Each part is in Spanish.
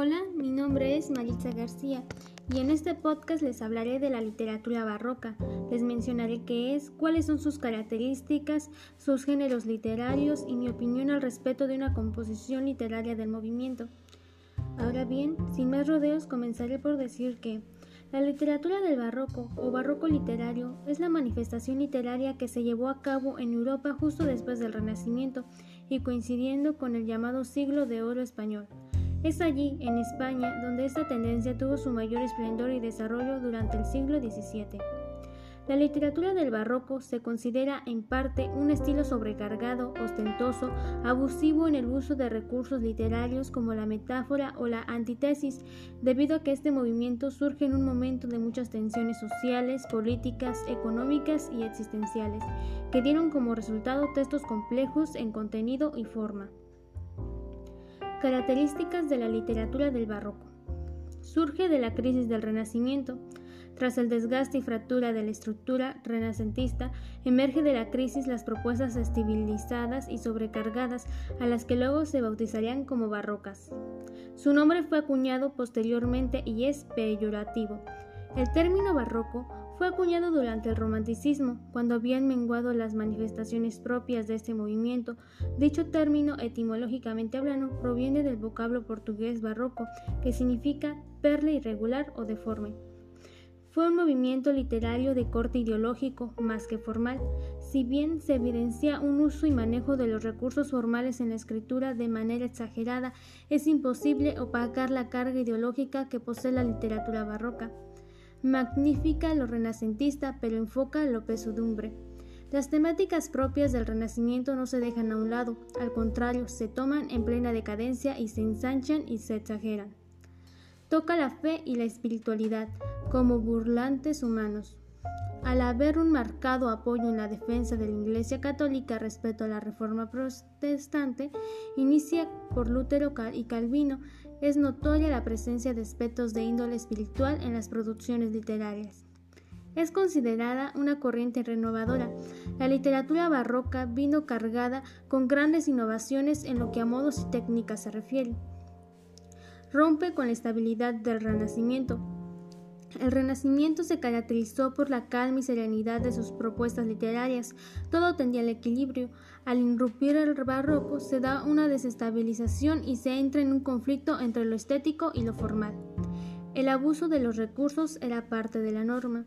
Hola, mi nombre es Maritza García y en este podcast les hablaré de la literatura barroca. Les mencionaré qué es, cuáles son sus características, sus géneros literarios y mi opinión al respecto de una composición literaria del movimiento. Ahora bien, sin más rodeos, comenzaré por decir que la literatura del barroco o barroco literario es la manifestación literaria que se llevó a cabo en Europa justo después del Renacimiento y coincidiendo con el llamado siglo de oro español. Es allí, en España, donde esta tendencia tuvo su mayor esplendor y desarrollo durante el siglo XVII. La literatura del barroco se considera en parte un estilo sobrecargado, ostentoso, abusivo en el uso de recursos literarios como la metáfora o la antítesis, debido a que este movimiento surge en un momento de muchas tensiones sociales, políticas, económicas y existenciales, que dieron como resultado textos complejos en contenido y forma. Características de la literatura del barroco. Surge de la crisis del Renacimiento. Tras el desgaste y fractura de la estructura renacentista, emerge de la crisis las propuestas estilizadas y sobrecargadas a las que luego se bautizarían como barrocas. Su nombre fue acuñado posteriormente y es peyorativo. El término barroco fue acuñado durante el romanticismo, cuando habían menguado las manifestaciones propias de este movimiento. Dicho término, etimológicamente hablando, proviene del vocablo portugués barroco, que significa perla irregular o deforme. Fue un movimiento literario de corte ideológico más que formal, si bien se evidencia un uso y manejo de los recursos formales en la escritura de manera exagerada, es imposible opacar la carga ideológica que posee la literatura barroca magnifica lo renacentista, pero enfoca lo pesudumbre. Las temáticas propias del Renacimiento no se dejan a un lado, al contrario, se toman en plena decadencia y se ensanchan y se exageran. Toca la fe y la espiritualidad como burlantes humanos. Al haber un marcado apoyo en la defensa de la Iglesia Católica respecto a la Reforma Protestante, inicia por Lutero y Calvino, es notoria la presencia de aspectos de índole espiritual en las producciones literarias. Es considerada una corriente renovadora. La literatura barroca vino cargada con grandes innovaciones en lo que a modos y técnicas se refiere. Rompe con la estabilidad del Renacimiento, el Renacimiento se caracterizó por la calma y serenidad de sus propuestas literarias. Todo tendía al equilibrio. Al irrumpir el barroco se da una desestabilización y se entra en un conflicto entre lo estético y lo formal. El abuso de los recursos era parte de la norma.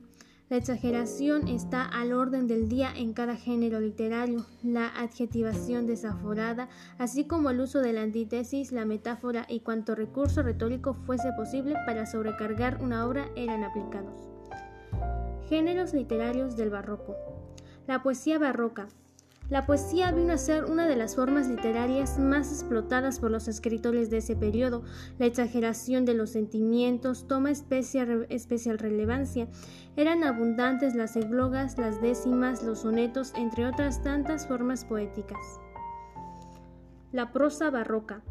La exageración está al orden del día en cada género literario, la adjetivación desaforada, así como el uso de la antítesis, la metáfora y cuanto recurso retórico fuese posible para sobrecargar una obra eran aplicados. Géneros literarios del barroco. La poesía barroca, la poesía vino a ser una de las formas literarias más explotadas por los escritores de ese periodo. La exageración de los sentimientos toma especial, relevancia. Eran abundantes las eglogas, las décimas, los sonetos, entre otras tantas formas poéticas. La prosa barroca.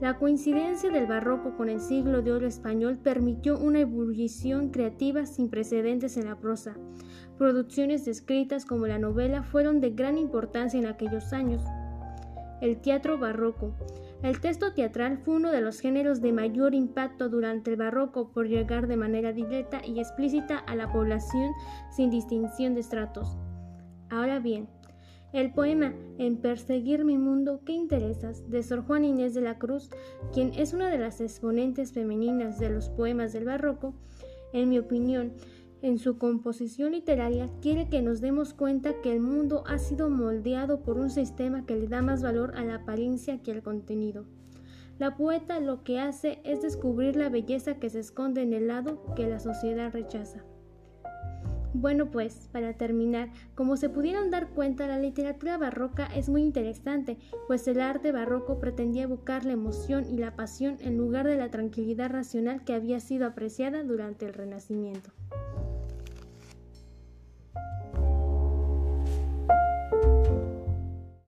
La coincidencia del barroco con el siglo de oro español permitió una ebullición creativa sin precedentes en la prosa. Producciones descritas como la novela fueron de gran importancia en aquellos años. El teatro barroco. El texto teatral fue uno de los géneros de mayor impacto durante el barroco por llegar de manera directa y explícita a la población sin distinción de estratos. Ahora bien, el poema En perseguir mi mundo, ¿qué interesas? de Sor Juan Inés de la Cruz, quien es una de las exponentes femeninas de los poemas del barroco, en mi opinión, en su composición literaria quiere que nos demos cuenta que el mundo ha sido moldeado por un sistema que le da más valor a la apariencia que al contenido. La poeta lo que hace es descubrir la belleza que se esconde en el lado que la sociedad rechaza. Bueno, pues, para terminar, como se pudieron dar cuenta, la literatura barroca es muy interesante, pues el arte barroco pretendía evocar la emoción y la pasión en lugar de la tranquilidad racional que había sido apreciada durante el Renacimiento.